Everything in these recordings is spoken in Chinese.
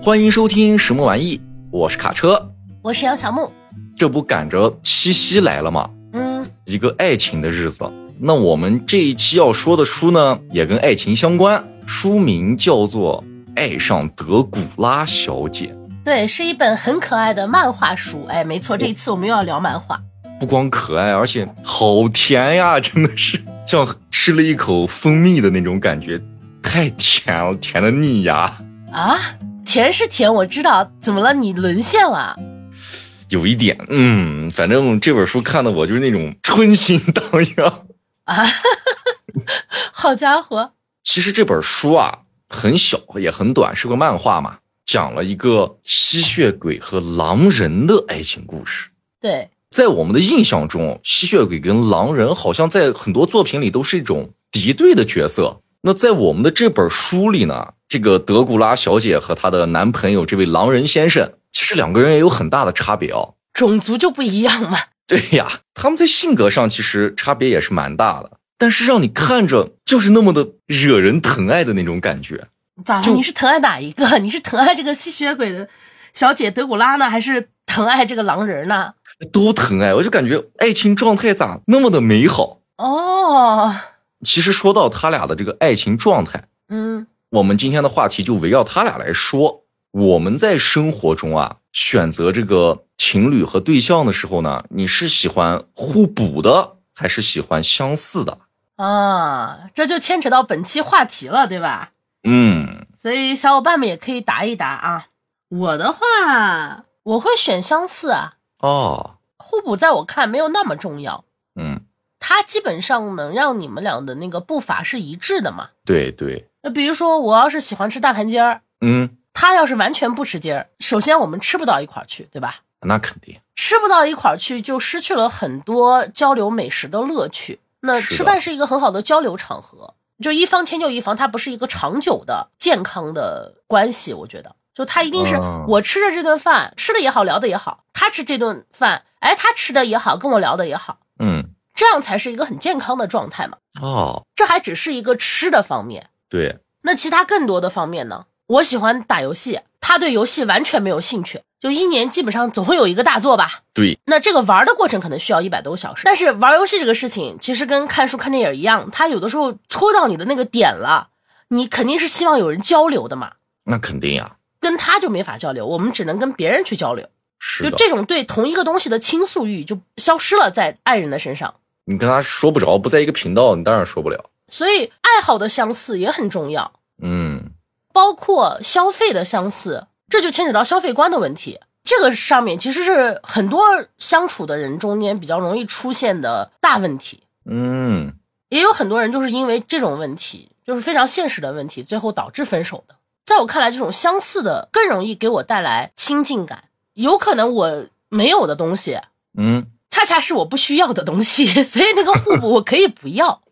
欢迎收听什么玩意？我是卡车，我是杨小木。这不赶着七夕来了吗？嗯，一个爱情的日子。那我们这一期要说的书呢，也跟爱情相关，书名叫做《爱上德古拉小姐》。对，是一本很可爱的漫画书。哎，没错，这一次我们又要聊漫画。不光可爱，而且好甜呀！真的是像吃了一口蜂蜜的那种感觉，太甜了，甜的腻牙啊！甜是甜，我知道。怎么了？你沦陷了？有一点，嗯，反正这本书看的我就是那种春心荡漾啊！好家伙！其实这本书啊很小，也很短，是个漫画嘛，讲了一个吸血鬼和狼人的爱情故事。对，在我们的印象中，吸血鬼跟狼人好像在很多作品里都是一种敌对的角色。那在我们的这本书里呢？这个德古拉小姐和她的男朋友这位狼人先生，其实两个人也有很大的差别哦，种族就不一样嘛。对呀，他们在性格上其实差别也是蛮大的，但是让你看着就是那么的惹人疼爱的那种感觉。咋了？你是疼爱哪一个？你是疼爱这个吸血鬼的小姐德古拉呢，还是疼爱这个狼人呢？都疼爱，我就感觉爱情状态咋那么的美好哦。其实说到他俩的这个爱情状态，嗯。我们今天的话题就围绕他俩来说。我们在生活中啊，选择这个情侣和对象的时候呢，你是喜欢互补的，还是喜欢相似的？啊，这就牵扯到本期话题了，对吧？嗯。所以小伙伴们也可以答一答啊。我的话，我会选相似啊。哦。互补在我看没有那么重要。嗯。它基本上能让你们俩的那个步伐是一致的嘛？对对。那比如说，我要是喜欢吃大盘鸡儿，嗯，他要是完全不吃鸡儿，首先我们吃不到一块儿去，对吧？那肯定吃不到一块儿去，就失去了很多交流美食的乐趣。那吃饭是一个很好的交流场合，就一方迁就一方，它不是一个长久的健康的关系。我觉得，就他一定是我吃着这顿饭，吃的也好，聊的也好；他吃这顿饭，哎，他吃的也好，跟我聊的也好，嗯，这样才是一个很健康的状态嘛。哦，这还只是一个吃的方面。对，那其他更多的方面呢？我喜欢打游戏，他对游戏完全没有兴趣。就一年基本上总会有一个大作吧。对，那这个玩的过程可能需要一百多小时。但是玩游戏这个事情，其实跟看书看电影一样，他有的时候戳到你的那个点了，你肯定是希望有人交流的嘛。那肯定呀，跟他就没法交流，我们只能跟别人去交流。是，就这种对同一个东西的倾诉欲就消失了，在爱人的身上。你跟他说不着，不在一个频道，你当然说不了。所以爱好的相似也很重要，嗯，包括消费的相似，这就牵扯到消费观的问题。这个上面其实是很多相处的人中间比较容易出现的大问题。嗯，也有很多人就是因为这种问题，就是非常现实的问题，最后导致分手的。在我看来，这种相似的更容易给我带来亲近感。有可能我没有的东西，嗯，恰恰是我不需要的东西，所以那个互补我可以不要。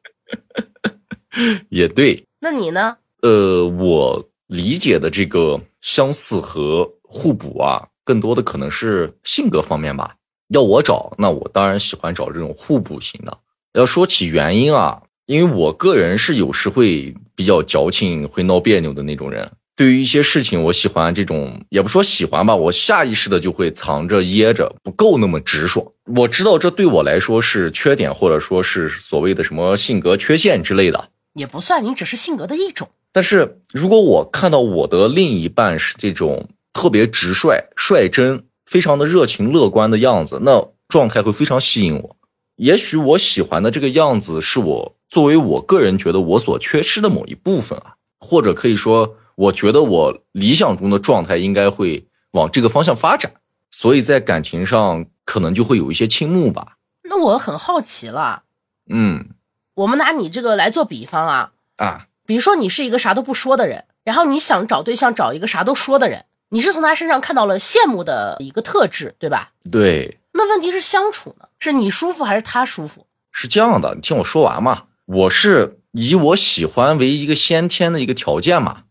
也对，那你呢？呃，我理解的这个相似和互补啊，更多的可能是性格方面吧。要我找，那我当然喜欢找这种互补型的。要说起原因啊，因为我个人是有时会比较矫情、会闹别扭的那种人。对于一些事情，我喜欢这种，也不说喜欢吧，我下意识的就会藏着掖着，不够那么直爽。我知道这对我来说是缺点，或者说是所谓的什么性格缺陷之类的。也不算，你只是性格的一种。但是如果我看到我的另一半是这种特别直率、率真、非常的热情、乐观的样子，那状态会非常吸引我。也许我喜欢的这个样子是我作为我个人觉得我所缺失的某一部分啊，或者可以说，我觉得我理想中的状态应该会往这个方向发展。所以在感情上可能就会有一些倾慕吧。那我很好奇了，嗯。我们拿你这个来做比方啊啊，比如说你是一个啥都不说的人，然后你想找对象找一个啥都说的人，你是从他身上看到了羡慕的一个特质，对吧？对。那问题是相处呢，是你舒服还是他舒服？是这样的，你听我说完嘛。我是以我喜欢为一个先天的一个条件嘛。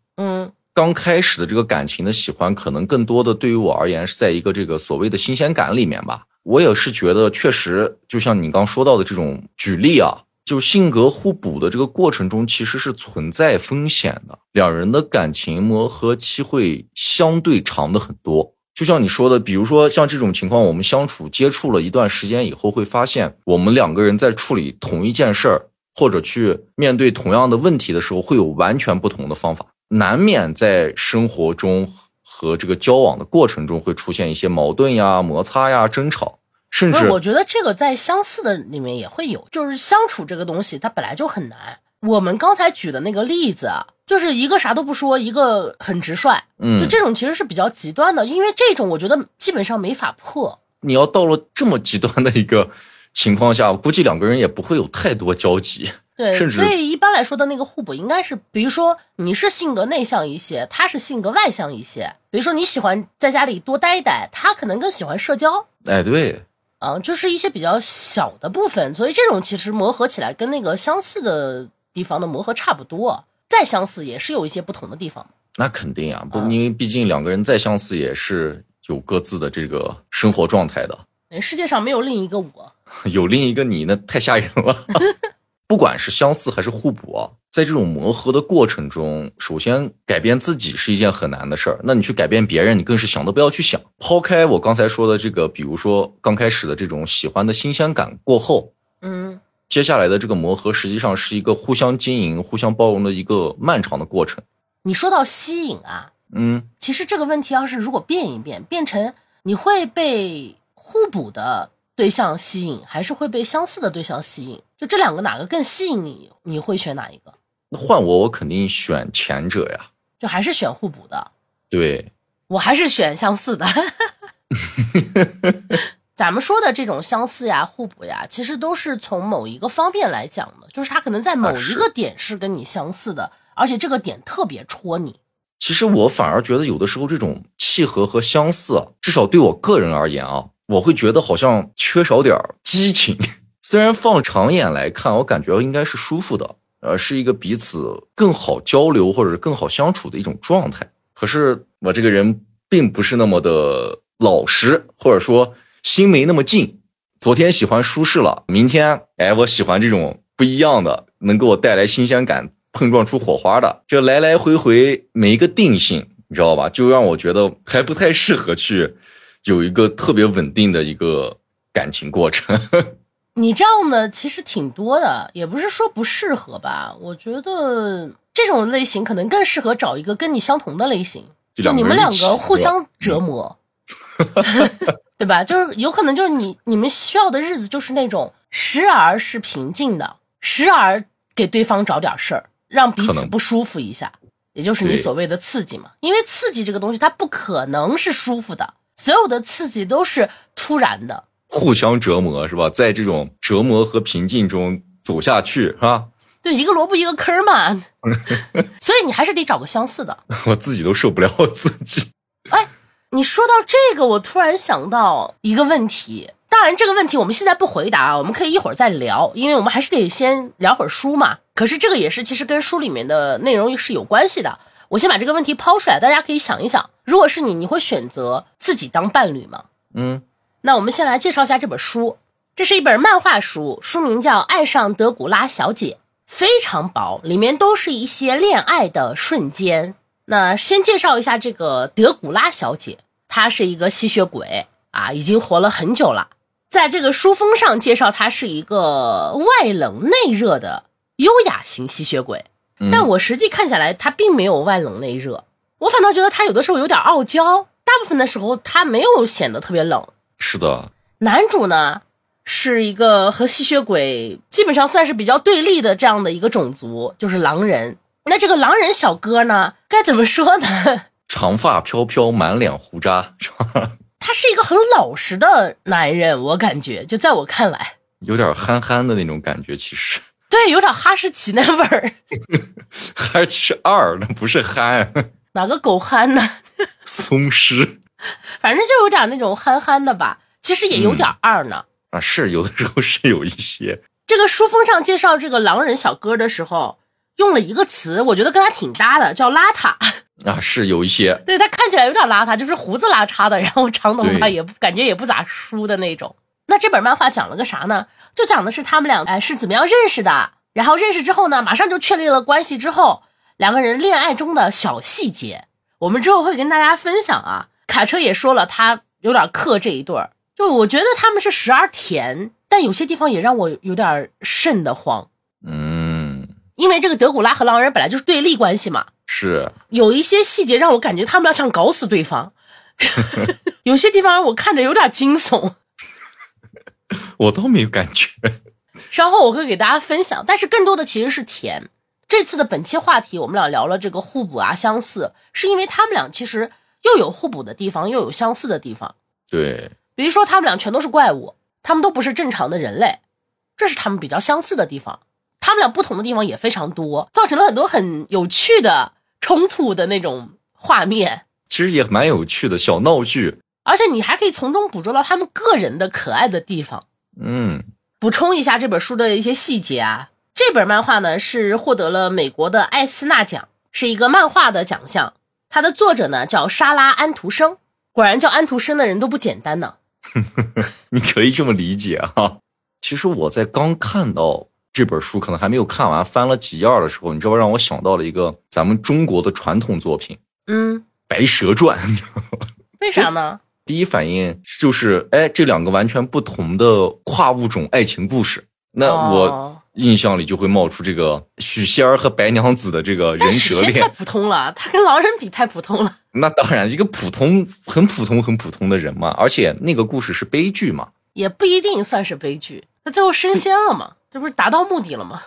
刚开始的这个感情的喜欢，可能更多的对于我而言是在一个这个所谓的新鲜感里面吧。我也是觉得，确实就像你刚说到的这种举例啊。就性格互补的这个过程中，其实是存在风险的，两人的感情磨合期会相对长的很多。就像你说的，比如说像这种情况，我们相处接触了一段时间以后，会发现我们两个人在处理同一件事儿，或者去面对同样的问题的时候，会有完全不同的方法，难免在生活中和这个交往的过程中会出现一些矛盾呀、摩擦呀、争吵。甚至我觉得这个在相似的里面也会有，就是相处这个东西它本来就很难。我们刚才举的那个例子啊，就是一个啥都不说，一个很直率，嗯，就这种其实是比较极端的，因为这种我觉得基本上没法破。你要到了这么极端的一个情况下，估计两个人也不会有太多交集。对，甚至所以一般来说的那个互补应该是，比如说你是性格内向一些，他是性格外向一些。比如说你喜欢在家里多待一待，他可能更喜欢社交。哎，对，啊，就是一些比较小的部分，所以这种其实磨合起来跟那个相似的地方的磨合差不多，再相似也是有一些不同的地方。那肯定啊，不，嗯因为毕竟两个人再相似，也是有各自的这个生活状态的。哎世界上没有另一个我，有另一个你，那太吓人了。不管是相似还是互补啊，在这种磨合的过程中，首先改变自己是一件很难的事儿。那你去改变别人，你更是想都不要去想。抛开我刚才说的这个，比如说刚开始的这种喜欢的新鲜感过后，嗯，接下来的这个磨合，实际上是一个互相经营、互相包容的一个漫长的过程。你说到吸引啊，嗯，其实这个问题要是如果变一变，变成你会被互补的对象吸引，还是会被相似的对象吸引？就这两个哪个更吸引你？你会选哪一个？那换我，我肯定选前者呀。就还是选互补的？对，我还是选相似的。咱们说的这种相似呀、互补呀，其实都是从某一个方面来讲的，就是他可能在某一个点是跟你相似的，而且这个点特别戳你。其实我反而觉得有的时候这种契合和相似啊，至少对我个人而言啊，我会觉得好像缺少点儿激情。虽然放长眼来看，我感觉应该是舒服的，呃，是一个彼此更好交流或者更好相处的一种状态。可是我这个人并不是那么的老实，或者说心没那么静。昨天喜欢舒适了，明天哎，我喜欢这种不一样的，能给我带来新鲜感、碰撞出火花的。这来来回回没个定性，你知道吧？就让我觉得还不太适合去有一个特别稳定的一个感情过程。你这样的其实挺多的，也不是说不适合吧。我觉得这种类型可能更适合找一个跟你相同的类型，就就你们两两个互相折磨，对吧？就是有可能就是你你们需要的日子就是那种时而是平静的，时而给对方找点事儿，让彼此不舒服一下，也就是你所谓的刺激嘛。因为刺激这个东西它不可能是舒服的，所有的刺激都是突然的。互相折磨是吧？在这种折磨和平静中走下去是吧？对，一个萝卜一个坑儿嘛，所以你还是得找个相似的。我自己都受不了我自己。哎你说到这个，我突然想到一个问题。当然，这个问题我们现在不回答啊，我们可以一会儿再聊，因为我们还是得先聊会儿书嘛。可是这个也是其实跟书里面的内容是有关系的。我先把这个问题抛出来，大家可以想一想，如果是你，你会选择自己当伴侣吗？嗯，那我们先来介绍一下这本书，这是一本漫画书，书名叫《爱上德古拉小姐》，非常薄，里面都是一些恋爱的瞬间。那先介绍一下这个德古拉小姐，她是一个吸血鬼啊，已经活了很久了。在这个书封上介绍，她是一个外冷内热的优雅型吸血鬼。嗯但我实际看下来，他并没有外冷内热，我反倒觉得他有的时候有点傲娇，大部分的时候他没有显得特别冷。是的，男主呢是一个和吸血鬼基本上算是比较对立的这样的一个种族，就是狼人。那这个狼人小哥呢，该怎么说呢？长发飘飘，满脸胡渣，是吧？他是一个很老实的男人，我感觉，就在我看来，有点憨憨的那种感觉。其实对，有点哈士奇那味儿。还是其实二，那不是憨，哪个狗憨呢？松狮反正就有点那种憨憨的吧。其实也有点二呢。啊，是有的时候是有一些。这个书封上介绍这个狼人小哥的时候，用了一个词，我觉得跟他挺搭的，叫邋遢。啊，是有一些，对他看起来有点邋遢，就是胡子拉碴的，然后长头发也不感觉也不咋梳的那种。那这本漫画讲了个啥呢？就讲的是他们俩哎是怎么样认识的，然后认识之后呢，马上就确立了关系之后，两个人恋爱中的小细节，我们之后会跟大家分享啊。卡车也说了，他有点克这一对儿，就我觉得他们是时而甜，但有些地方也让我有点瘆得慌。嗯，因为这个德古拉和狼人本来就是对立关系嘛，是有一些细节让我感觉他们俩想搞死对方，有些地方我看着有点惊悚。我倒没有感觉。稍后我会给大家分享，但是更多的其实是甜。这次的本期话题，我们俩聊了这个互补啊、相似，是因为他们俩其实又有互补的地方，又有相似的地方。对，比如说他们俩全都是怪物，他们都不是正常的人类，这是他们比较相似的地方。他们俩不同的地方也非常多，造成了很多很有趣的冲突的那种画面，其实也蛮有趣的小闹剧。而且你还可以从中捕捉到他们个人的可爱的地方。嗯，补充一下这本书的一些细节啊，这本漫画呢是获得了美国的艾斯纳奖，是一个漫画的奖项。它的作者呢叫莎拉安徒生，果然叫安徒生的人都不简单呢。你可以这么理解哈。其实我在刚看到这本书，可能还没有看完，翻了几页的时候，你知道让我想到了一个咱们中国的传统作品嗯，《白蛇传》。为啥呢？第一反应就是，哎，这两个完全不同的跨物种爱情故事。那我哦印象里就会冒出这个许仙儿和白娘子的这个人蛇恋太。普通了，他跟狼人比太普通了。那当然，一个普通、很普通、很普通的人嘛，而且那个故事是悲剧嘛。也不一定算是悲剧，他最后升仙了嘛，这不是达到目的了吗？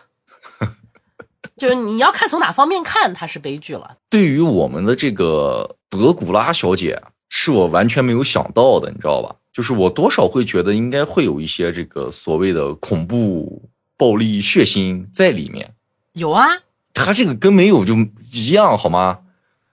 就是你要看从哪方面看，它是悲剧了。对于我们的这个德古拉小姐，是我完全没有想到的，你知道吧？就是我多少会觉得应该会有一些这个所谓的恐怖、暴力、血腥在里面。有啊，他这个跟没有就一样，好吗？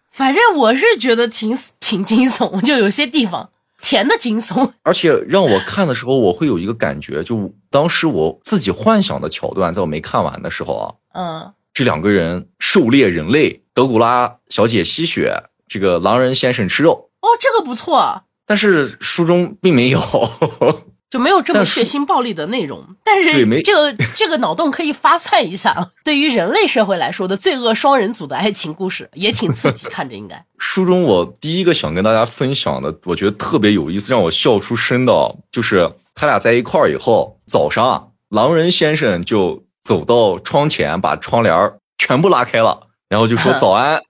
反正我是觉得挺挺惊悚，就有些地方甜的惊悚。而且让我看的时候，我会有一个感觉，就当时我自己幻想的桥段，在我没看完的时候啊，嗯，这两个人狩猎人类，德古拉小姐吸血，这个狼人先生吃肉，哦，这个不错，但是书中并没有。就没有这么血腥暴力的内容。但是这个这个脑洞可以发散一下，对于人类社会来说的罪恶双人组的爱情故事也挺刺激，看着应该。书中我第一个想跟大家分享的，我觉得特别有意思，让我笑出声的，就是他俩在一块儿以后，早上狼人先生就走到窗前，把窗帘儿全部拉开了，然后就说 早安，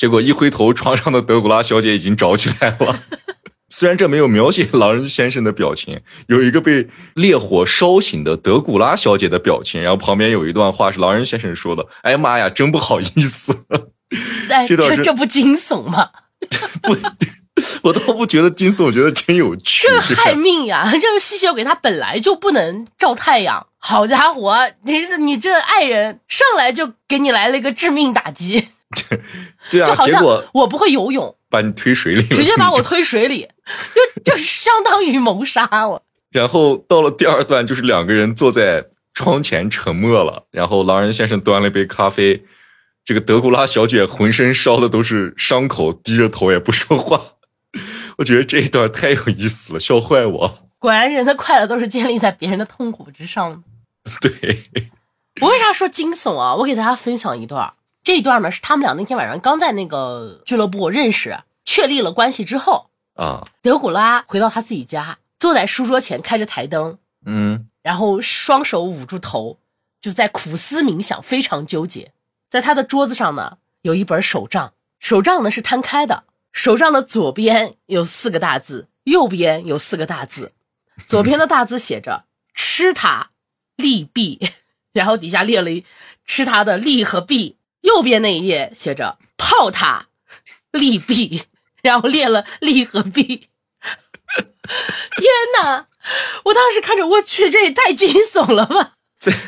结果一回头，床上的德古拉小姐已经着起来了。虽然这没有描写狼人先生的表情，有一个被烈火烧醒的德古拉小姐的表情，然后旁边有一段话是狼人先生说的：“哎呀妈呀，真不好意思。”但这这这不惊悚吗？不，我倒不觉得惊悚，我觉得真有趣。这个害命呀！这个吸血鬼他本来就不能照太阳，好家伙，你你这爱人上来就给你来了一个致命打击，对啊，就好像结果我不会游泳，把你推水里，直接把我推水里，就 就相当于谋杀我。然后到了第二段，就是两个人坐在窗前沉默了，然后狼人先生端了一杯咖啡，这个德古拉小姐浑身烧的都是伤口，低着头也不说话。我觉得这一段太有意思了，笑坏我。果然，人的快乐都是建立在别人的痛苦之上的。对，我为啥说惊悚啊？我给大家分享一段，这一段呢是他们俩那天晚上刚在那个俱乐部认识、确立了关系之后，啊，德古拉回到他自己家，坐在书桌前开着台灯，嗯，然后双手捂住头，就在苦思冥想，非常纠结。在他的桌子上呢，有一本手账，手账呢是摊开的，手账的左边有四个大字，右边有四个大字。左边的大字写着“吃它，利弊”，然后底下列了一吃它的利和弊。右边那一页写着“炮塔，利弊”，然后列了利和弊。天哪！我当时看着，我去，这也太惊悚了吧！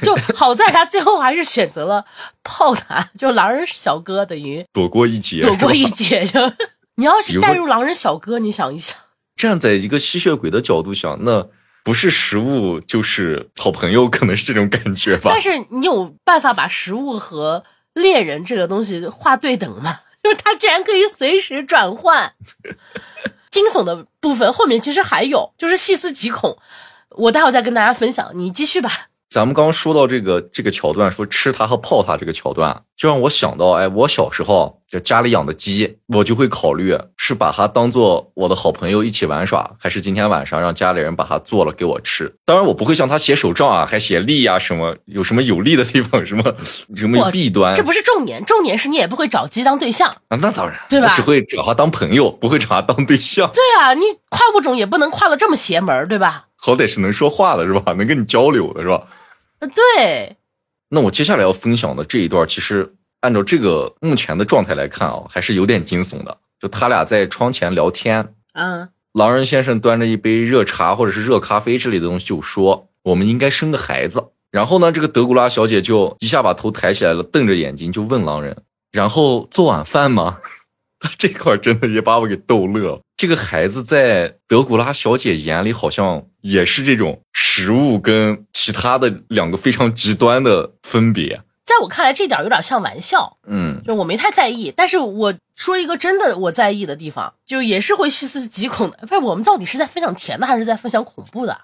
就好在他最后还是选择了炮塔，就狼人小哥等于躲过一劫，躲过一劫。就 你要是带入狼人小哥，你想一想，站在一个吸血鬼的角度想，那不是食物就是好朋友，可能是这种感觉吧但。是你有办法把食物和猎人这个东西画对等吗？就是他竟然可以随时转换。惊悚的部分后面其实还有，就是细思极恐。我待会再跟大家分享，你继续吧。咱们刚刚说到这个这个桥段，说吃它和泡它这个桥段，就让我想到，哎，我小时候就家里养的鸡，我就会考虑是把它当做我的好朋友一起玩耍，还是今天晚上让家里人把它做了给我吃。当然，我不会像他写手账啊，还写利呀什么，有什么有利的地方，什么什么弊端。这不是重点，重点是你也不会找鸡当对象啊。那当然，对吧？我只会找它当朋友，不会找它当对象。对啊，你跨物种也不能跨的这么邪门，对吧？好歹是能说话的是吧？能跟你交流的是吧？对，那我接下来要分享的这一段，其实按照这个目前的状态来看啊，还是有点惊悚的。就他俩在窗前聊天，嗯，狼人先生端着一杯热茶或者是热咖啡之类的东西，就说我们应该生个孩子。然后呢，这个德古拉小姐就一下把头抬起来了，瞪着眼睛就问狼人：“然后做晚饭吗？” 这块真的也把我给逗乐了。这个孩子在德古拉小姐眼里好像也是这种食物跟其他的两个非常极端的分别。在我看来，这点有点像玩笑，嗯，就我没太在意。但是我说一个真的我在意的地方，就也是会细思极恐的。不是我们到底是在分享甜的，还是在分享恐怖的？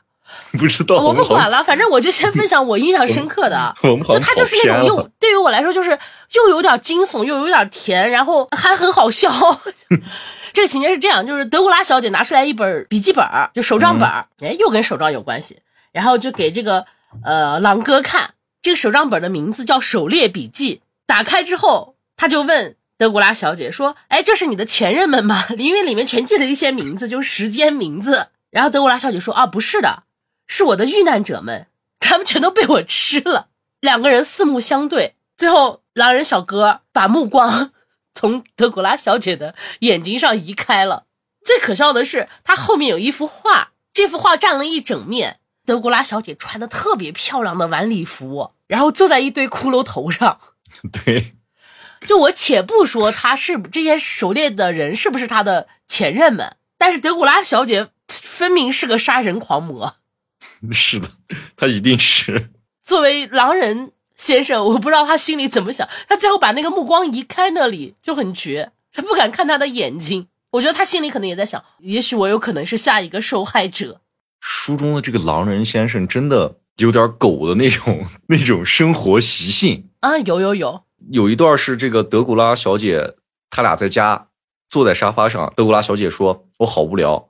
不知道，我不管了，反正我就先分享我印象深刻的。就他就是那种又对于我来说就是又有点惊悚，又有点甜，然后还很好笑。这个情节是这样，就是德古拉小姐拿出来一本笔记本，就手账本，哎，又跟手账有关系，然后就给这个呃狼哥看。这个手账本的名字叫《狩猎笔记》。打开之后，他就问德古拉小姐说：“哎，这是你的前任们吗？因为里面全记了一些名字，就是时间名字。”然后德古拉小姐说：“啊，不是的。”是我的遇难者们，他们全都被我吃了。两个人四目相对，最后狼人小哥把目光 从德古拉小姐的眼睛上移开了。最可笑的是，他后面有一幅画，这幅画占了一整面。德古拉小姐穿的特别漂亮的晚礼服，然后坐在一堆骷髅头上。对，就我且不说他是这些狩猎的人是不是他的前任们，但是德古拉小姐分明是个杀人狂魔。是的，他一定是。作为狼人先生，我不知道他心里怎么想。他最后把那个目光移开，那里就很绝，他不敢看他的眼睛。我觉得他心里可能也在想，也许我有可能是下一个受害者。书中的这个狼人先生真的有点狗的那种 那种生活习性啊，有有有。有一段是这个德古拉小姐，他俩在家坐在沙发上，德古拉小姐说：“我好无聊。”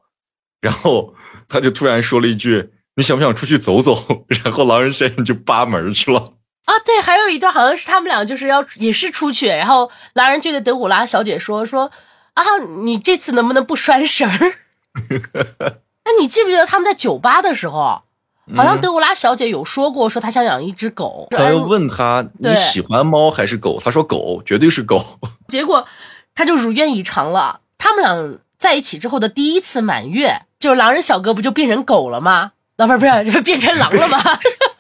然后他就突然说了一句。你想不想出去走走？然后狼人先生就扒门去了啊！对，还有一段好像是他们俩就是要也是出去，然后狼人就对德古拉小姐说说啊，你这次能不能不拴绳儿？哎，你记不记得他们在酒吧的时候，好像德古拉小姐有说过，说她想养一只狗。他又问他你喜欢猫还是狗？他说狗，绝对是狗。结果他就如愿以偿了。他们俩在一起之后的第一次满月，就是狼人小哥不就变成狗了吗？啊，不是不是，就变成狼了吗？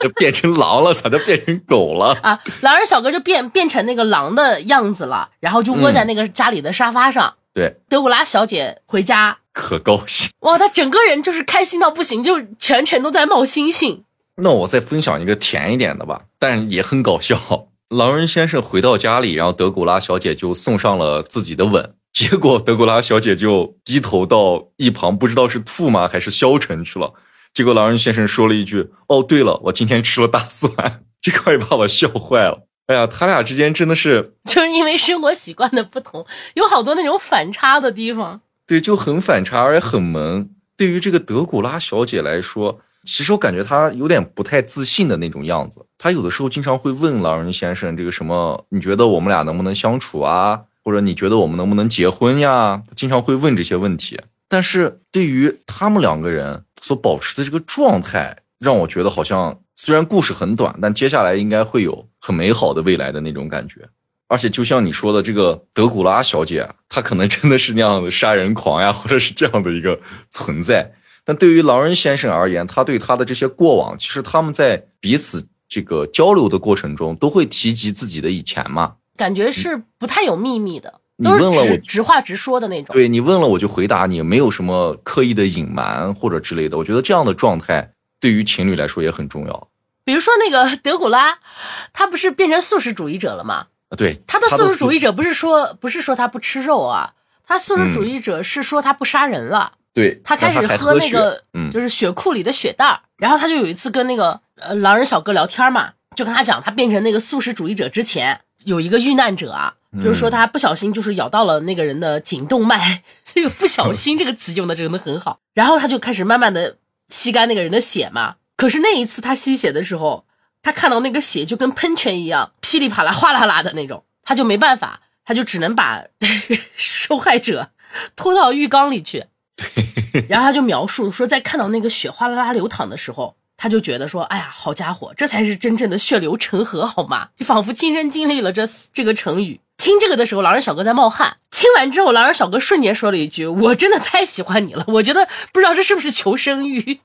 就变成狼了，咋就变成狗了？啊，狼人小哥就变变成那个狼的样子了，然后就窝在那个家里的沙发上。对，德古拉小姐回家可高兴哇，她整个人就是开心到不行，就全程都在冒星星。那我再分享一个甜一点的吧，但也很搞笑。狼人先生回到家里，然后德古拉小姐就送上了自己的吻，结果德古拉小姐就低头到一旁，不知道是吐吗还是消沉去了。结果狼人先生说了一句：“哦，对了，我今天吃了大蒜。” 这块也把我笑坏了。哎呀，他俩之间真的是，就是因为生活习惯的不同，有好多那种反差的地方。对，就很反差，而且很萌。对于这个德古拉小姐来说，其实我感觉她有点不太自信的那种样子。她有的时候经常会问狼人先生：“这个什么？你觉得我们俩能不能相处啊？或者你觉得我们能不能结婚呀？”经常会问这些问题。但是对于他们两个人，所保持的这个状态，让我觉得好像虽然故事很短，但接下来应该会有很美好的未来的那种感觉。而且就像你说的，这个德古拉小姐，她可能真的是那样的杀人狂呀，或者是这样的一个存在。但对于狼人先生而言，他对他的这些过往，其实他们在彼此这个交流的过程中，都会提及自己的以前嘛。感觉是不太有秘密的。你问了我，直话直说的那种。对你问了我就回答你，没有什么刻意的隐瞒或者之类的。我觉得这样的状态对于情侣来说也很重要。比如说那个德古拉，他不是变成素食主义者了吗？啊，对，他的素食主义者不是说不是说他不吃肉啊，他素食主义者是说他不杀人了。对，他开始喝那个嗯，就是血库里的血袋儿，然后他就有一次跟那个呃狼人小哥聊天嘛，就跟他讲，他变成那个素食主义者之前，有一个遇难者啊，就是说他不小心就是咬到了那个人的颈动脉，这个“不小心”这个词用的真的很好。然后他就开始慢慢的吸干那个人的血嘛。可是那一次他吸血的时候，他看到那个血就跟喷泉一样，噼里啪啦、哗啦啦的那种，他就没办法，他就只能把 受害者拖到浴缸里去。然后他就描述说，在看到那个血哗啦啦流淌的时候，他就觉得说，哎呀，好家伙，这才是真正的血流成河，好吗？就仿佛亲身经历了这这个成语。听这个的时候，狼人小哥在冒汗。听完之后，狼人小哥瞬间说了一句：“我真的太喜欢你了。”我觉得不知道这是不是求生欲。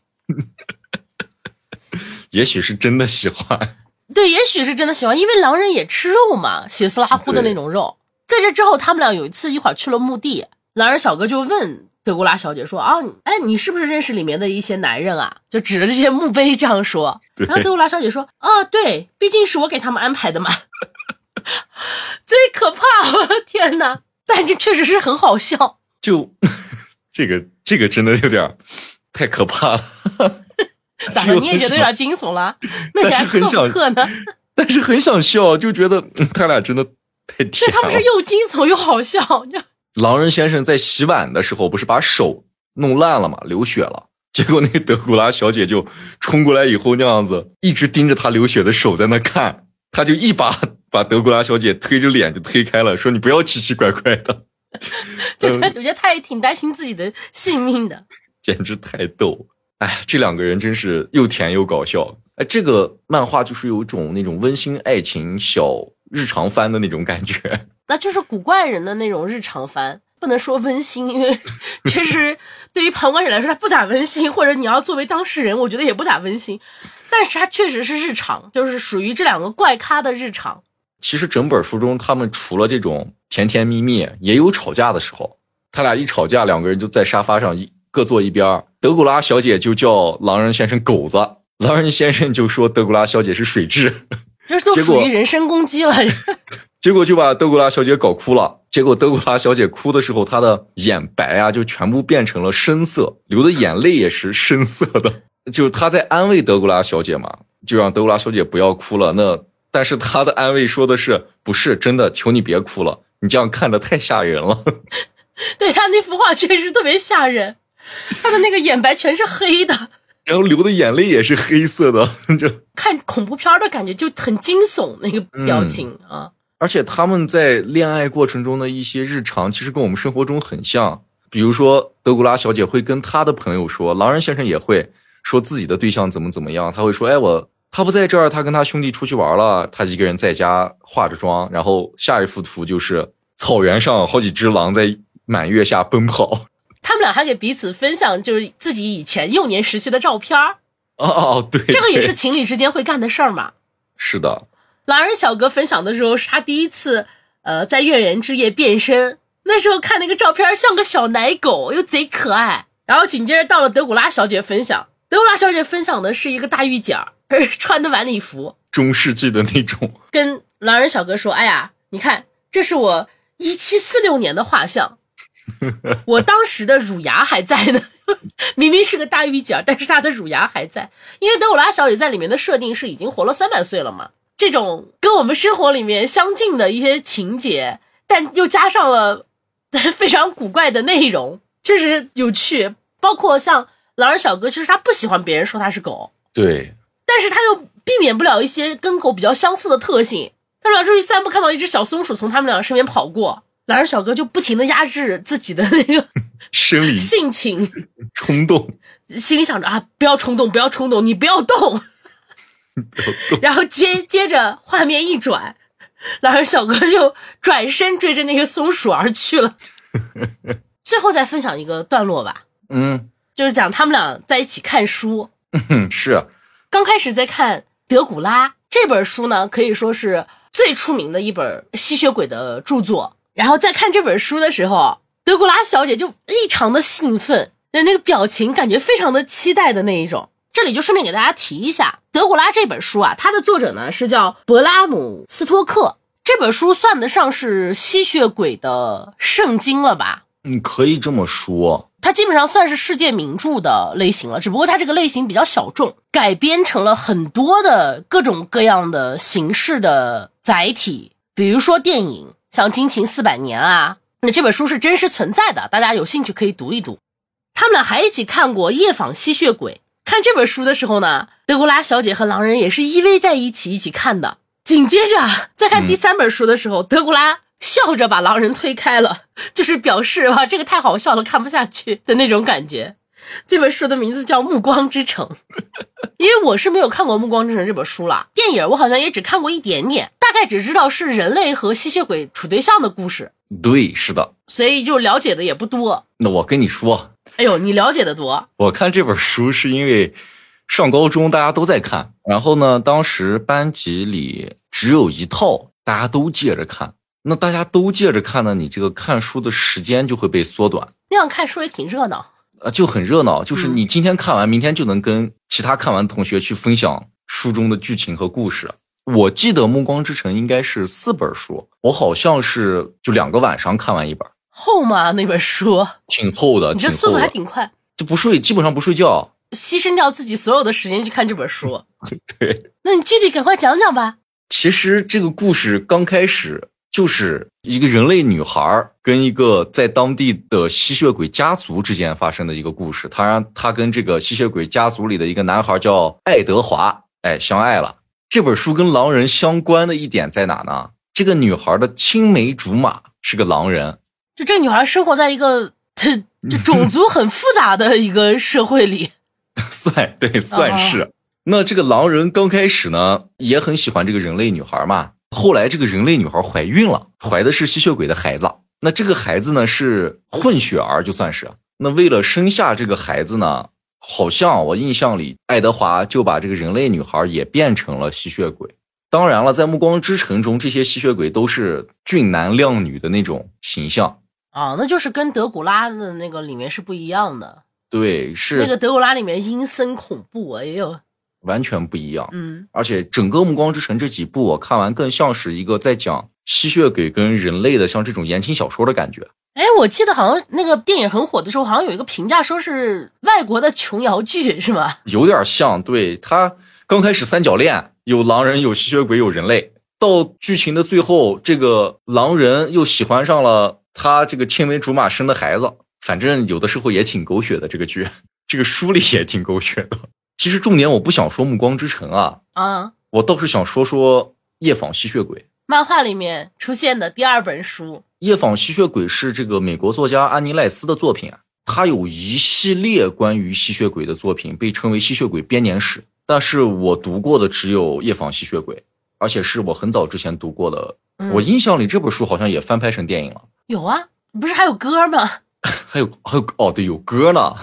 也许是真的喜欢。对，也许是真的喜欢，因为狼人也吃肉嘛，血丝拉乎的那种肉。在这之后，他们俩有一次一块去了墓地，狼人小哥就问德古拉小姐说：“啊，哎，你是不是认识里面的一些男人啊？”就指着这些墓碑这样说。然后德古拉小姐说：“啊，对，毕竟是我给他们安排的嘛。” 最可怕，我 的天哪！但这确实是很好笑。就 这个这个真的有点太可怕了。咋了？你也觉得有点惊悚了？那你还很想克呢？但是很想笑，就觉得嗯他俩真的太对，甜了他们是。又惊悚又好笑，就狼人先生在洗碗的时候，不是把手弄烂了嘛，流血了。结果那个德古拉小姐就冲过来以后，那样子一直盯着他流血的手在那看，他就一把把德古拉小姐推着脸就推开了，说：“你不要奇奇怪怪的。就我觉得他也挺担心自己的性命的。”简直太逗！哎，这两个人真是又甜又搞笑。哎，这个漫画就是有一种那种温馨爱情小日常番的那种感觉。那就是古怪人的那种日常番，不能说温馨，因为 确实对于旁观者来说它不咋温馨，或者你要作为当事人，我觉得也不咋温馨。但是它确实是日常，就是属于这两个怪咖的日常。其实整本书中，他们除了这种甜甜蜜蜜，也有吵架的时候。他俩一吵架，两个人就在沙发上一各坐一边儿。德古拉小姐就叫狼人先生狗子，狼人先生就说德古拉小姐是水蛭，这都属于人身攻击了。结果就把德古拉小姐搞哭了。结果德古拉小姐哭的时候，她的眼白啊就全部变成了深色，流的眼泪也是深色的。就是他在安慰德古拉小姐嘛，就让德古拉小姐不要哭了。那但是他的安慰说的是不是真的？求你别哭了，你这样看着太吓人了。对他那幅画确实特别吓人，他的那个眼白全是黑的，然后流的眼泪也是黑色的，这看恐怖片的感觉就很惊悚那个表情、啊。而且他们在恋爱过程中的一些日常，其实跟我们生活中很像。比如说，德古拉小姐会跟她的朋友说，狼人先生也会说自己的对象怎么怎么样。他会说：“哎，我他不在这儿，他跟他兄弟出去玩了，他一个人在家化着妆。”然后下一幅图就是草原上好几只狼在满月下奔跑。他们俩还给彼此分享就是自己以前幼年时期的照片儿，哦哦，对，这个也是情侣之间会干的事儿嘛。是的，狼人小哥分享的时候，是他第一次呃在月圆之夜变身，那时候看那个照片像个小奶狗，又贼可爱。然后紧接着到了德古拉小姐分享，德古拉小姐分享的是一个大玉姐儿 穿的晚礼服，中世纪的那种。跟狼人小哥说：“哎呀，你看，这是我一七四六年的画像，我当时的乳牙还在呢。明明是个大玉姐，但是她的乳牙还在，因为德古拉小姐在里面的设定是已经活了三百岁了嘛。这种跟我们生活里面相近的一些情节，但又加上了非常古怪的内容，确实有趣。包括像狼人小哥，其实他不喜欢别人说他是狗，对，但是他又避免不了一些跟狗比较相似的特性。他们俩出去散步，看到一只小松鼠从他们俩身边跑过，狼人小哥就不停的压制自己的那个 生理性情，冲动。心里想着啊，不要冲动，不要冲动，你不要动。然后接接着画面一转，狼人小哥就转身追着那个松鼠而去了。最后再分享一个段落吧，嗯就是讲他们俩在一起看书，嗯，是刚开始在看《德古拉》这本书呢，可以说是最出名的一本吸血鬼的著作。然后在看这本书的时候，德古拉小姐就异常的兴奋，就那个表情，感觉非常的期待的那一种。这里就顺便给大家提一下，《德古拉》这本书啊，它的作者呢是叫伯拉姆斯托克。这本书算得上是吸血鬼的圣经了吧？嗯，可以这么说。它基本上算是世界名著的类型了，只不过它这个类型比较小众，改编成了很多的各种各样的形式的载体，比如说电影，像《惊情四百年》啊，那这本书是真实存在的，大家有兴趣可以读一读。他们俩还一起看过《夜访吸血鬼》，看这本书的时候呢，德古拉小姐和狼人也是依偎在一起一起看的。紧接着再看第三本书的时候，德古拉。笑着把狼人推开了，就是表示啊，这个太好笑了，看不下去的那种感觉。这本书的名字叫《暮光之城》，因为我是没有看过《暮光之城》这本书了。电影我好像也只看过一点点，大概只知道是人类和吸血鬼处对象的故事。对，是的，所以就了解的也不多。那我跟你说，哎呦，你了解的多。我看这本书是因为上高中大家都在看，然后呢，当时班级里只有一套，大家都借着看。那大家都借着看呢，你这个看书的时间就会被缩短。那样看书也挺热闹，呃，就很热闹。就是你今天看完，明天就能跟其他看完同学去分享书中的剧情和故事。我记得《暮光之城》应该是四本书，我好像是就两个晚上看完一本。厚吗？那本书挺厚的，你这速度还挺快，就不睡，基本上不睡觉，牺牲掉自己所有的时间去看这本书。对，那你具体赶快讲讲吧。其实这个故事刚开始。就是一个人类女孩跟一个在当地的吸血鬼家族之间发生的一个故事。她让她跟这个吸血鬼家族里的一个男孩叫爱德华，哎，相爱了。这本书跟狼人相关的一点在哪呢？这个女孩的青梅竹马是个狼人。就这女孩生活在一个这这种族很复杂的一个社会里，算对算是。那这个狼人刚开始呢也很喜欢这个人类女孩嘛。后来，这个人类女孩怀孕了，怀的是吸血鬼的孩子。那这个孩子呢是混血儿，就算是。那为了生下这个孩子呢，好像我印象里，爱德华就把这个人类女孩也变成了吸血鬼。当然了，在《暮光之城》中，这些吸血鬼都是俊男靓女的那种形象啊，那就是跟德古拉的那个里面是不一样的。对，是那个德古拉里面阴森恐怖，哎呦。完全不一样，嗯，而且整个《暮光之城》这几部我看完更像是一个在讲吸血鬼跟人类的像这种言情小说的感觉。哎，我记得好像那个电影很火的时候，好像有一个评价说是外国的琼瑶剧，是吗？有点像，对他刚开始三角恋，有狼人，有吸血鬼，有人类，到剧情的最后，这个狼人又喜欢上了他这个青梅竹马生的孩子，反正有的时候也挺狗血的。这个剧，这个书里也挺狗血的。其实重点我不想说《暮光之城》啊，啊，我倒是想说说《夜访吸血鬼》漫画里面出现的第二本书。《夜访吸血鬼》是这个美国作家安妮赖斯的作品，他有一系列关于吸血鬼的作品，被称为吸血鬼编年史。但是我读过的只有《夜访吸血鬼》，而且是我很早之前读过的。我印象里这本书好像也翻拍成电影了。有啊，不是还有歌吗？还有还有哦，对，有歌呢。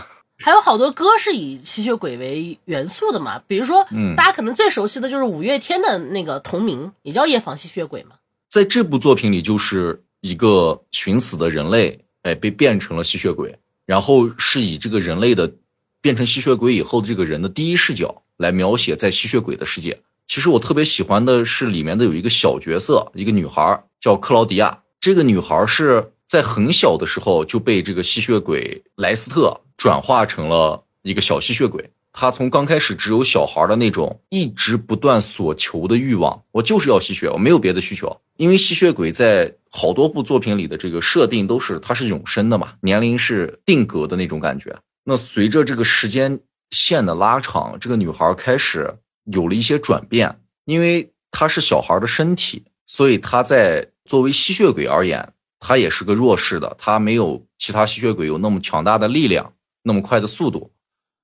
还有好多歌是以吸血鬼为元素的嘛，比如说，嗯，大家可能最熟悉的就是五月天的那个同名，也叫《夜访吸血鬼》嘛。在这部作品里，就是一个寻死的人类，哎，被变成了吸血鬼，然后是以这个人类的变成吸血鬼以后这个人的第一视角来描写在吸血鬼的世界。其实我特别喜欢的是里面的有一个小角色，一个女孩叫克劳迪亚。这个女孩是在很小的时候就被这个吸血鬼莱斯特。转化成了一个小吸血鬼，他从刚开始只有小孩的那种一直不断所求的欲望，我就是要吸血，我没有别的需求。因为吸血鬼在好多部作品里的这个设定都是他是永生的嘛，年龄是定格的那种感觉。那随着这个时间线的拉长，这个女孩开始有了一些转变，因为她是小孩的身体，所以她在作为吸血鬼而言，她也是个弱势的，她没有其他吸血鬼有那么强大的力量。那么快的速度，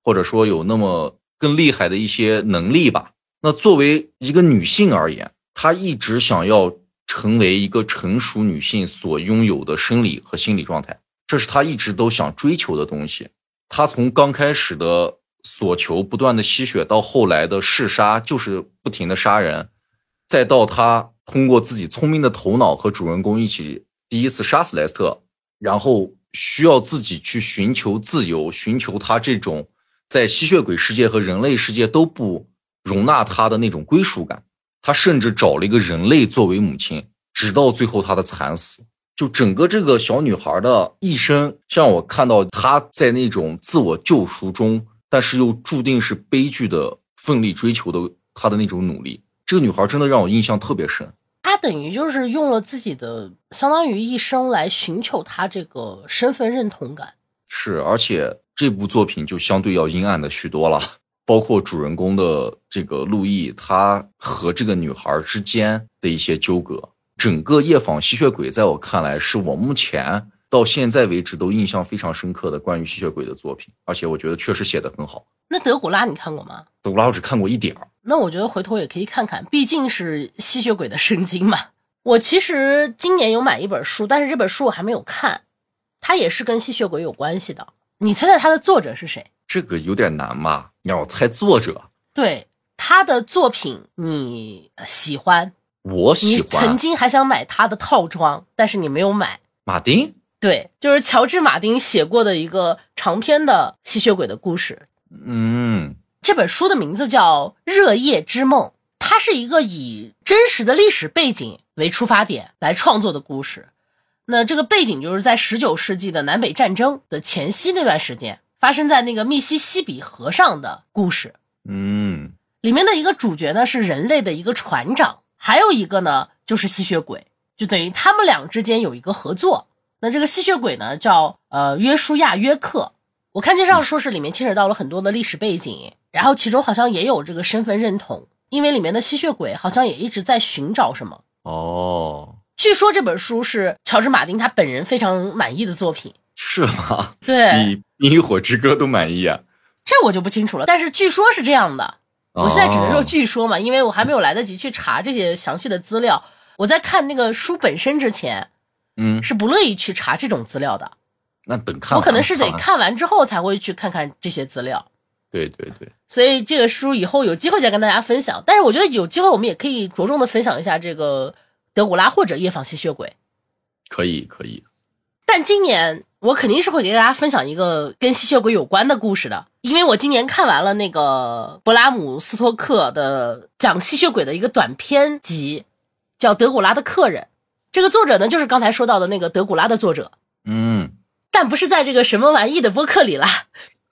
或者说有那么更厉害的一些能力吧。那作为一个女性而言，她一直想要成为一个成熟女性所拥有的生理和心理状态，这是她一直都想追求的东西。她从刚开始的所求不断的吸血，到后来的嗜杀，就是不停的杀人，再到她通过自己聪明的头脑和主人公一起第一次杀死莱斯特，然后。需要自己去寻求自由，寻求他这种在吸血鬼世界和人类世界都不容纳他的那种归属感。他甚至找了一个人类作为母亲，直到最后他的惨死。就整个这个小女孩的一生，像我看到她在那种自我救赎中，但是又注定是悲剧的奋力追求的她的那种努力，这个女孩真的让我印象特别深。他等于就是用了自己的相当于一生来寻求他这个身份认同感。是，而且这部作品就相对要阴暗的许多了，包括主人公的这个路易，他和这个女孩之间的一些纠葛。整个《夜访吸血鬼》在我看来，是我目前到现在为止都印象非常深刻的关于吸血鬼的作品，而且我觉得确实写得很好。那德古拉你看过吗？德古拉我只看过一点儿。那我觉得回头也可以看看，毕竟是吸血鬼的圣经嘛。我其实今年有买一本书，但是这本书我还没有看，它也是跟吸血鬼有关系的。你猜猜它的作者是谁？这个有点难吧？你让我猜作者。对，他的作品你喜欢。我喜欢。你曾经还想买他的套装，但是你没有买。马丁，对，就是乔治·马丁写过的一个长篇的吸血鬼的故事。嗯，这本书的名字叫《热夜之梦》，它是一个以真实的历史背景为出发点来创作的故事。那这个背景就是在十九世纪的南北战争的前夕那段时间，发生在那个密西西比河上的故事。嗯，里面的一个主角呢是人类的一个船长。还有一个呢，就是吸血鬼，就等于他们俩之间有一个合作。那这个吸血鬼呢，叫呃约书亚约克。我看介绍说是里面牵扯到了很多的历史背景，然后其中好像也有这个身份认同，因为里面的吸血鬼好像也一直在寻找什么。哦，据说这本书是乔治马丁他本人非常满意的作品，是吗？对，比《冰与火之歌》都满意啊？这我就不清楚了，但是据说是这样的。我现在只能说据说嘛，因为我还没有来得及去查这些详细的资料。我在看那个书本身之前，嗯，是不乐意去查这种资料的。那等看，我可能是得看完之后才会去看看这些资料。对对对。所以这个书以后有机会再跟大家分享。但是我觉得有机会我们也可以着重的分享一下这个德古拉或者夜访吸血鬼。可以可以。但今年。我肯定是会给大家分享一个跟吸血鬼有关的故事的，因为我今年看完了那个勃拉姆斯托克的讲吸血鬼的一个短篇集，叫《德古拉的客人》。这个作者呢，就是刚才说到的那个德古拉的作者。嗯，但不是在这个什么玩意的播客里啦。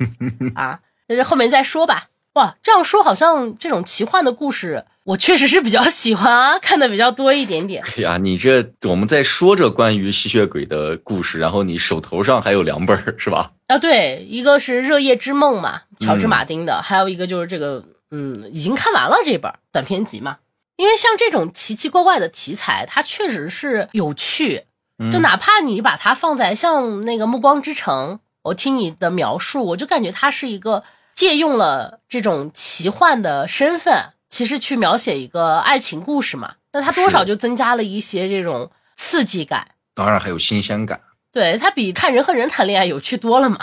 啊，那是后面再说吧。哇，这样说好像这种奇幻的故事。我确实是比较喜欢啊，看的比较多一点点。哎呀，你这我们在说着关于吸血鬼的故事，然后你手头上还有两本是吧？啊，对，一个是《热夜之梦》嘛，乔治·马丁的，还有一个就是这个，嗯，已经看完了这本短篇集嘛。因为像这种奇奇怪怪的题材，它确实是有趣，就哪怕你把它放在像那个《暮光之城》，我听你的描述，我就感觉它是一个借用了这种奇幻的身份。其实去描写一个爱情故事嘛，那它多少就增加了一些这种刺激感，当然还有新鲜感。对，它比看人和人谈恋爱有趣多了嘛，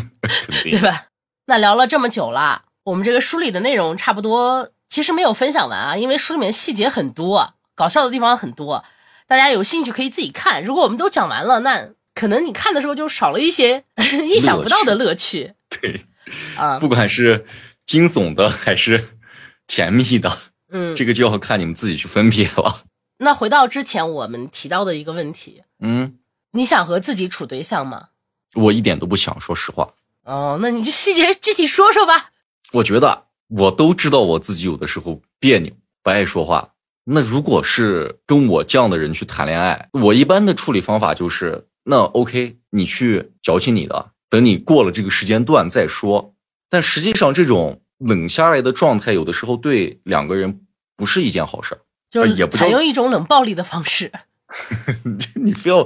对吧？那聊了这么久了，我们这个书里的内容差不多，其实没有分享完啊，因为书里面细节很多，搞笑的地方很多，大家有兴趣可以自己看。如果我们都讲完了，那可能你看的时候就少了一些 意想不到的乐趣。对，啊，不管是惊悚的还是。甜蜜的，嗯，这个就要看你们自己去分别了。那回到之前我们提到的一个问题，嗯，你想和自己处对象吗？我一点都不想，说实话。哦，那你就细节具体说说吧。我觉得我都知道我自己有的时候别扭，不爱说话。那如果是跟我这样的人去谈恋爱，我一般的处理方法就是，那 OK，你去矫情你的，等你过了这个时间段再说。但实际上这种。冷下来的状态，有的时候对两个人不是一件好事儿，就是也不采用一种冷暴力的方式。你非要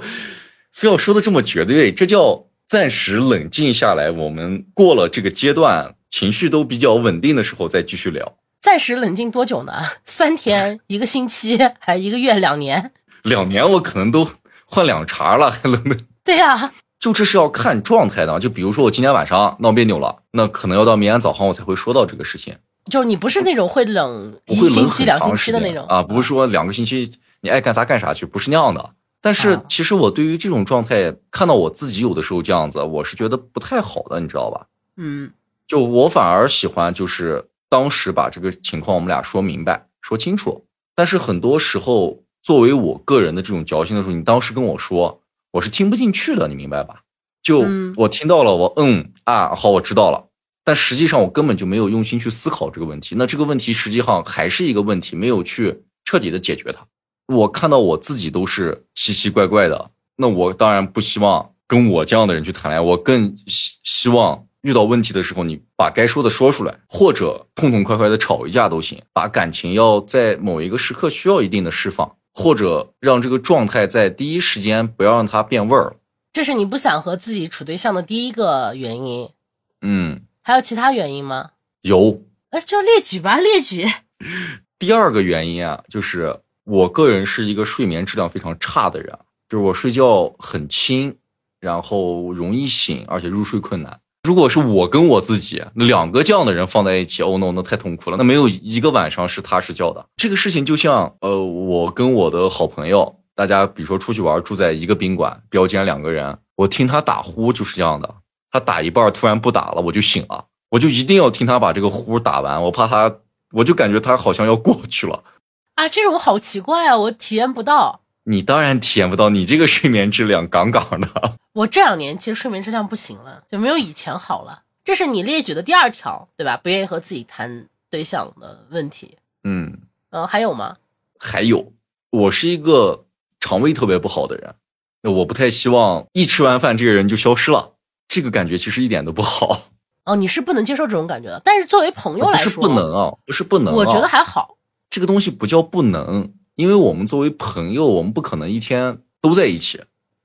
非要说的这么绝对，这叫暂时冷静下来。我们过了这个阶段，情绪都比较稳定的时候再继续聊。暂时冷静多久呢？三天、一个星期，还一个月、两年？两年我可能都换两茬了，还冷的。对呀。就这是要看状态的，就比如说我今天晚上闹别扭了，那可能要到明天早上我才会说到这个事情。就是你不是那种会冷一星期、两星期的那种啊，不是说两个星期你爱干啥干啥去，不是那样的。但是其实我对于这种状态，看到我自己有的时候这样子，我是觉得不太好的，你知道吧？嗯，就我反而喜欢就是当时把这个情况我们俩说明白、说清楚。但是很多时候作为我个人的这种矫情的时候，你当时跟我说，我是听不进去的，你明白吧？就嗯我听到了，我嗯啊，好，我知道了。但实际上我根本就没有用心去思考这个问题。那这个问题实际上还是一个问题，没有去彻底的解决它。我看到我自己都是奇奇怪怪的，那我当然不希望跟我这样的人去谈恋爱。我更希希望遇到问题的时候，你把该说的说出来，或者痛痛快快的吵一架都行。把感情要在某一个时刻需要一定的释放，或者让这个状态在第一时间不要让它变味儿。这是你不想和自己处对象的第一个原因，嗯，还有其他原因吗？有呃，就列举吧，列举。第二个原因啊，就是我个人是一个睡眠质量非常差的人，就是我睡觉很轻，然后容易醒，而且入睡困难。如果是我跟我自己两个这样的人放在一起，哦 no，那太痛苦了，那没有一个晚上是踏实觉的。这个事情就像呃，我跟我的好朋友，大家比如说出去玩，住在一个宾馆，标间两个人，我听他打呼就是这样的，他打一半突然不打了，我就醒了，我就一定要听他把这个呼打完，我怕他，我就感觉他好像要过去了。啊，这种好奇怪啊，我体验不到。你当然体验不到，你这个睡眠质量杠杠的。我这两年其实睡眠质量不行了，就没有以前好了。这是你列举的第二条，对吧？不愿意和自己谈对象的问题。嗯，嗯，还有吗？还有，我是一个肠胃特别不好的人，我不太希望一吃完饭这个人就消失了，这个感觉其实一点都不好。哦，你是不能接受这种感觉的。但是作为朋友来说，是不能啊，不是不能、啊，我觉得还好。这个东西不叫不能，因为我们作为朋友，我们不可能一天都在一起。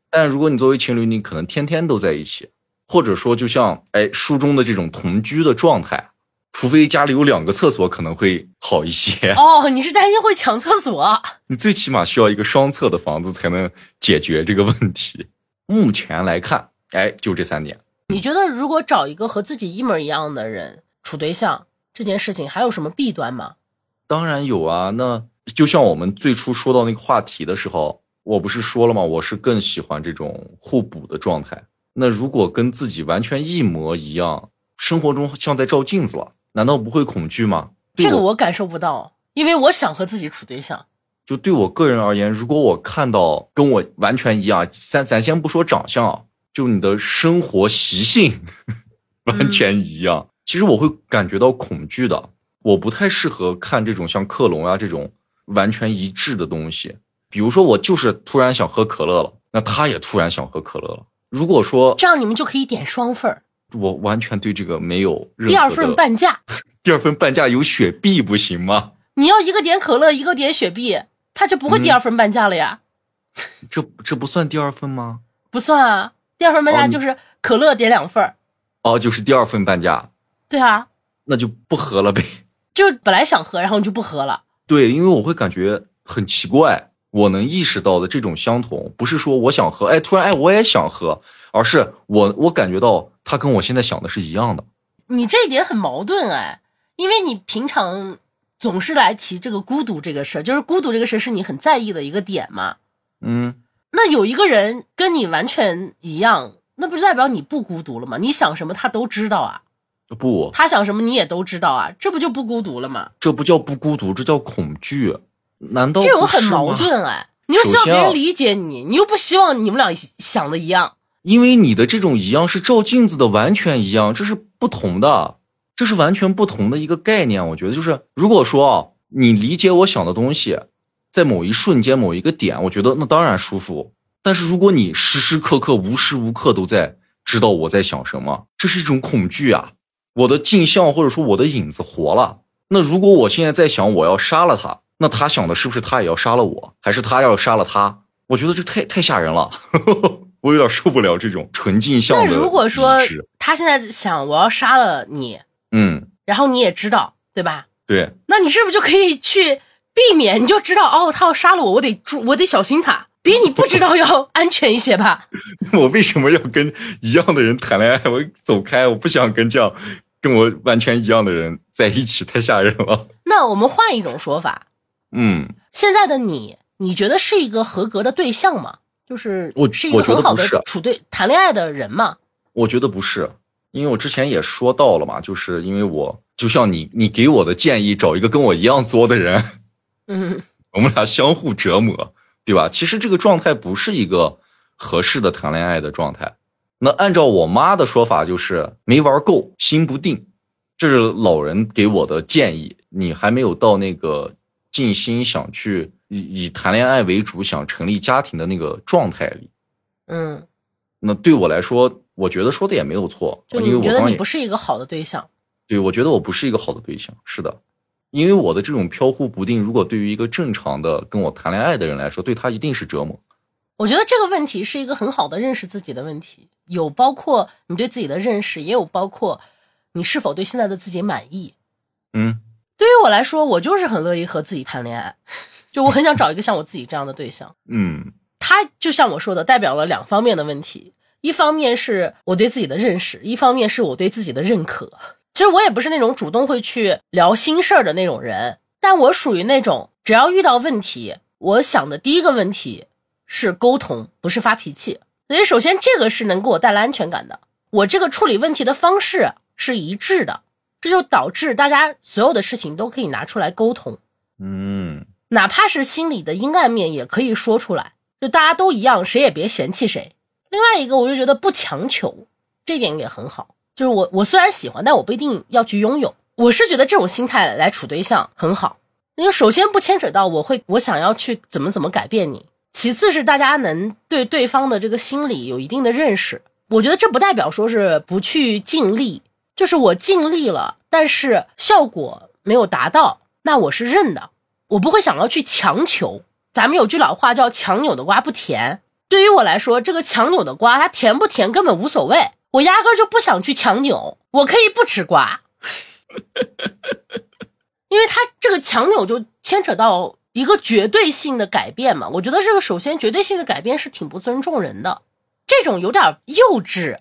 但如果你作为情侣，你可能天天都在一起，或者说就像哎书中的这种同居的状态，除非家里有两个厕所，可能会好一些。哦，你是担心会抢厕所？你最起码需要一个双厕的房子才能解决这个问题。目前来看，哎，就这三点。你觉得如果找一个和自己一模一样的人处对象，这件事情还有什么弊端吗？当然有啊，那就像我们最初说到那个话题的时候，我不是说了吗？我是更喜欢这种互补的状态。那如果跟自己完全一模一样，生活中像在照镜子了，难道不会恐惧吗？这个我感受不到，因为我想和自己处对象。就对我个人而言，如果我看到跟我完全一样，咱咱先不说长相啊，就你的生活习性 完全一样，其实我会感觉到恐惧的。我不太适合看这种像克隆啊这种完全一致的东西。比如说，我就是突然想喝可乐了，那他也突然想喝可乐了。如果说这样你们就可以点双份儿，我完全对这个没有任何第二份半价。第二份半价有雪碧不行吗？你要一个点可乐，一个点雪碧，他就不会第二份半价了呀？这这不算第二份吗？不算啊，第二份半价就是可乐点两份儿。哦，就是第二份半价，对啊，那就不喝了呗。就本来想喝，然后你就不喝了。对，因为我会感觉很奇怪，我能意识到的这种相同，不是说我想喝，哎，突然哎我也想喝，而是我我感觉到他跟我现在想的是一样的。你这一点很矛盾哎，因为你平常总是来提这个孤独这个事儿，就是孤独这个事儿是你很在意的一个点嘛。嗯，那有一个人跟你完全一样，那不就代表你不孤独了吗？你想什么他都知道啊，不，他想什么你也都知道啊，这不就不孤独了吗？这不叫不孤独，这叫恐惧。难道这种很矛？盾哎，你又希望别人理解你，你又不希望你们俩想的一样。因为你的这种一样是照镜子的，完全一样，这是不同的，这是完全不同的一个概念。我觉得就是，如果说啊，你理解我想的东西，在某一瞬间、某一个点，我觉得那当然舒服。但是如果你时时刻刻、无时无刻都在知道我在想什么，这是一种恐惧啊！我的镜像或者说我的影子活了。那如果我现在在想我要杀了他，那他想的是不是他也要杀了我，还是他要杀了他？我觉得这太太吓人了。我有点受不了这种纯镜像的那如果说他现在想我要杀了你，嗯，然后你也知道，对吧？对，那你是不是就可以去避免？你就知道哦，他要杀了我，我得注，我得小心他，比你不知道要安全一些吧？我为什么要跟一样的人谈恋爱？我走开，我不想跟这样跟我完全一样的人在一起，太吓人了。那我们换一种说法，嗯，现在的你，你觉得是一个合格的对象吗？就是我是一个很好的处对谈恋爱的人吗？我觉得不是，因为我之前也说到了嘛，就是因为我就像你，你给我的建议，找一个跟我一样作的人，嗯，我们俩相互折磨，对吧？其实这个状态不是一个合适的谈恋爱的状态。那按照我妈的说法，就是没玩够，心不定。这是老人给我的建议。你还没有到那个尽心想去以以谈恋爱为主，想成立家庭的那个状态里。嗯，那对我来说，我觉得说的也没有错，就因为我觉得你不是一个好的对象，对，我觉得我不是一个好的对象。是的，因为我的这种飘忽不定，如果对于一个正常的跟我谈恋爱的人来说，对他一定是折磨。我觉得这个问题是一个很好的认识自己的问题，有包括你对自己的认识，也有包括你是否对现在的自己满意。嗯对于我来说，我就是很乐意和自己谈恋爱，就我很想找一个像我自己这样的对象。嗯 他就像我说的，代表了两方面的问题，一方面是我对自己的认识，一方面是我对自己的认可。其实我也不是那种主动会去聊心事儿的那种人，但我属于那种只要遇到问题，我想的第一个问题是沟通，不是发脾气。所以首先这个是能给我带来安全感的，我这个处理问题的方式是一致的，这就导致大家所有的事情都可以拿出来沟通。嗯哪怕是心里的阴暗面也可以说出来，就大家都一样，谁也别嫌弃谁。另外一个，我就觉得不强求，这点也很好。就是我，我虽然喜欢，但我不一定要去拥有。我是觉得这种心态来处对象很好，因为首先不牵扯到我会，我想要去怎么怎么改变你。其次是大家能对对方的这个心理有一定的认识。我觉得这不代表说是不去尽力，就是我尽力了，但是效果没有达到，那我是认的。我不会想要去强求。咱们有句老话叫“强扭的瓜不甜”，对于我来说，这个强扭的瓜它甜不甜根本无所谓，我压根就不想去强扭，我可以不吃瓜，因为它这个强扭就牵扯到一个绝对性的改变嘛。我觉得这个首先绝对性的改变是挺不尊重人的，这种有点幼稚。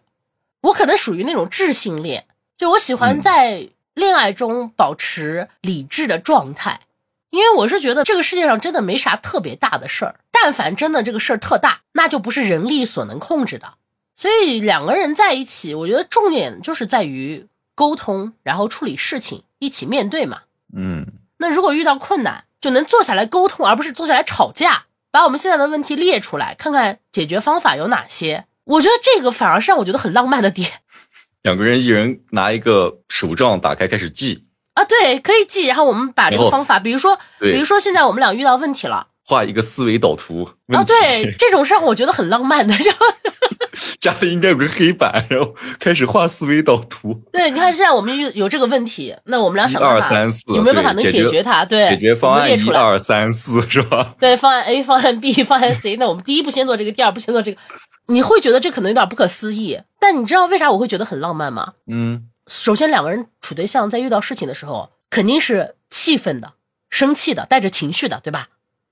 我可能属于那种智性恋，就我喜欢嗯在恋爱中保持理智的状态。因为我是觉得这个世界上真的没啥特别大的事儿，但凡真的这个事儿特大，那就不是人力所能控制的。所以两个人在一起，我觉得重点就是在于沟通，然后处理事情，一起面对嘛。嗯那如果遇到困难，就能坐下来沟通，而不是坐下来吵架，把我们现在的问题列出来，看看解决方法有哪些。我觉得这个反而是让我觉得很浪漫的点 两个人一人拿一个手账打开开始记，啊。对，可以记，然后我们把这个方法，比如说，比如说现在我们俩遇到问题了。画一个思维导图。啊，对，这种事儿我觉得很浪漫的，就家里应该有个黑板，然后开始画思维导图，对，你看现在我们有有这个问题，那我们俩想办法二三四，有没有办法能解决它？对，解决方案出来。二三四是吧？对，方案 A、方案 B、方案 C，那我们第一步先做这个，第二步先做这个。你会觉得这可能有点不可思议，但你知道为啥我会觉得很浪漫吗？嗯首先，两个人处对象在遇到事情的时候，肯定是气愤的、生气的、带着情绪的，对吧？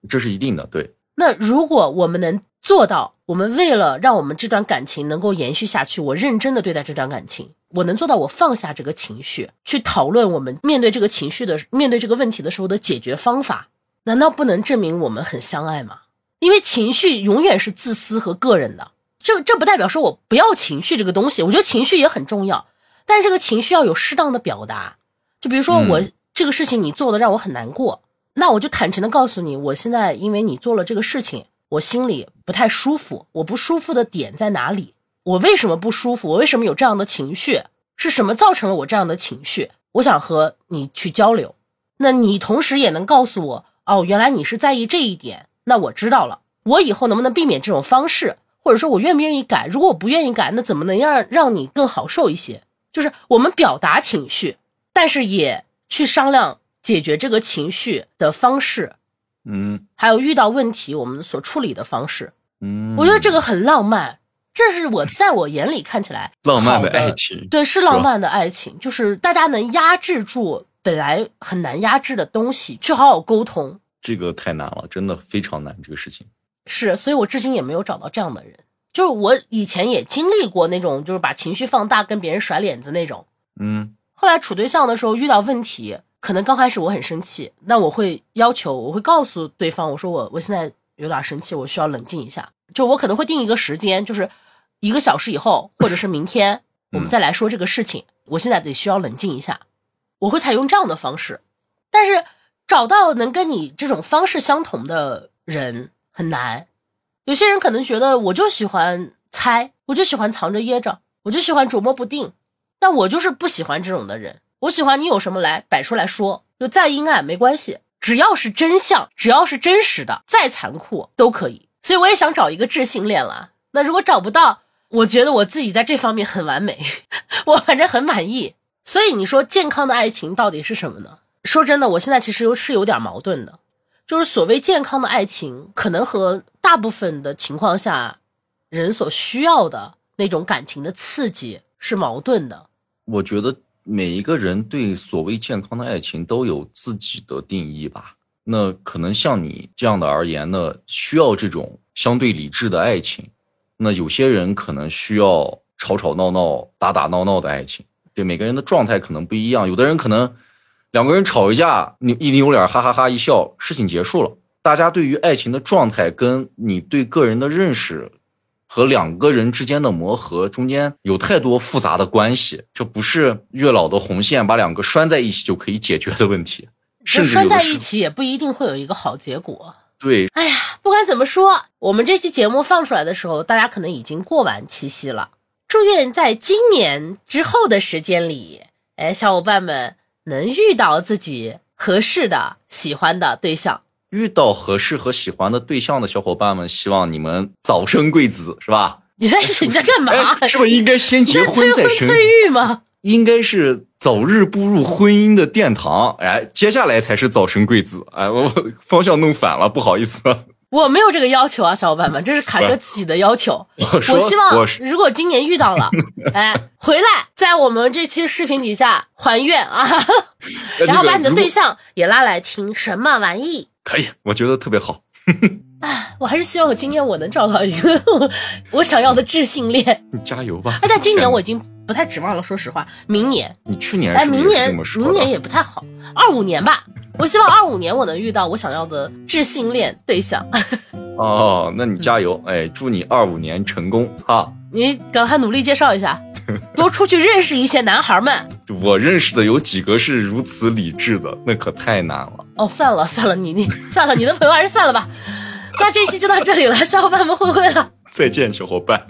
这是一定的，对，那如果我们能做到，我们为了让我们这段感情能够延续下去，我认真的对待这段感情，我能做到我放下这个情绪，去讨论我们面对这个情绪的、面对这个问题的时候的解决方法，难道不能证明我们很相爱吗？因为情绪永远是自私和个人的，这这不代表说我不要情绪这个东西，我觉得情绪也很重要，但是这个情绪要有适当的表达。就比如说嗯我、这个事情你做的让我很难过，那我就坦诚的告诉你，我现在因为你做了这个事情，我心里不太舒服。我不舒服的点在哪里？我为什么不舒服？我为什么有这样的情绪？是什么造成了我这样的情绪？我想和你去交流。那你同时也能告诉我，哦，原来你是在意这一点，那我知道了。我以后能不能避免这种方式？或者说我愿不愿意改？如果我不愿意改，那怎么能让让你更好受一些？就是我们表达情绪，但是也去商量解决这个情绪的方式，嗯还有遇到问题我们所处理的方式。嗯，我觉得这个很浪漫，这是我在我眼里看起来 浪漫的爱情，对，是浪漫的爱情，就是大家能压制住本来很难压制的东西，去好好沟通。这个太难了，真的非常难，这个事情。是，所以我至今也没有找到这样的人。就是我以前也经历过那种，就是把情绪放大，跟别人甩脸子那种。嗯后来处对象的时候遇到问题，可能刚开始我很生气，那我会要求，我会告诉对方，我说我我现在有点生气，我需要冷静一下。就我可能会定一个时间，就是一个小时以后，或者是明天，我们再来说这个事情。我现在得需要冷静一下，我会采用这样的方式。但是找到能跟你这种方式相同的人很难。有些人可能觉得我就喜欢猜，我就喜欢藏着掖着，我就喜欢琢磨不定。但我就是不喜欢这种的人。我喜欢你有什么来摆出来说，就再阴暗没关系，只要是真相，只要是真实的，再残酷都可以。所以我也想找一个智性恋了。那如果找不到，我觉得我自己在这方面很完美，我反正很满意。所以你说健康的爱情到底是什么呢？说真的，我现在其实是有点矛盾的，就是所谓健康的爱情，可能和大部分的情况下人所需要的那种感情的刺激是矛盾的。我觉得每一个人对所谓健康的爱情都有自己的定义吧。那可能像你这样的而言呢，需要这种相对理智的爱情；那有些人可能需要吵吵闹闹、打打闹闹的爱情。对每个人的状态可能不一样，有的人可能两个人吵一架，你一扭脸哈哈哈一笑，事情结束了。大家对于爱情的状态，跟你对个人的认识。和两个人之间的磨合中间有太多复杂的关系，这不是月老的红线把两个拴在一起就可以解决的问题。甚至拴在一起也不一定会有一个好结果。对，哎呀，不管怎么说，我们这期节目放出来的时候，大家可能已经过完七夕了。祝愿在今年之后的时间里，哎，小伙伴们能遇到自己合适的、喜欢的对象。遇到合适和喜欢的对象的小伙伴们，希望你们早生贵子，是吧？你在你在干嘛？是不是应该先结婚再生？催育吗？应该是早日步入婚姻的殿堂，哎，接下来才是早生贵子。哎，我方向弄反了，不好意思。我没有这个要求啊，小伙伴们，这是卡车自己的要求。我希望如果今年遇到了，哎，回来在我们这期视频底下还愿啊，然后把你的对象也拉来听，什么玩意？可以，我觉得特别好。哎，我还是希望我今年我能找到一个 我想要的智性恋。你加油吧！哎，但今年我已经不太指望了。说实话，明年你去年哎，明年明年也不太好，二五年吧。我希望二五年我能遇到我想要的智性恋对象。哦，那你加油！哎，祝你二五年成功哈！你赶快努力介绍一下。多出去认识一些男孩们。我认识的有几个是如此理智的，那可太难了。哦，算了算了，你你算了，你的朋友还是算了吧。那这期就到这里了，小伙伴们，会会了。再见，小伙伴。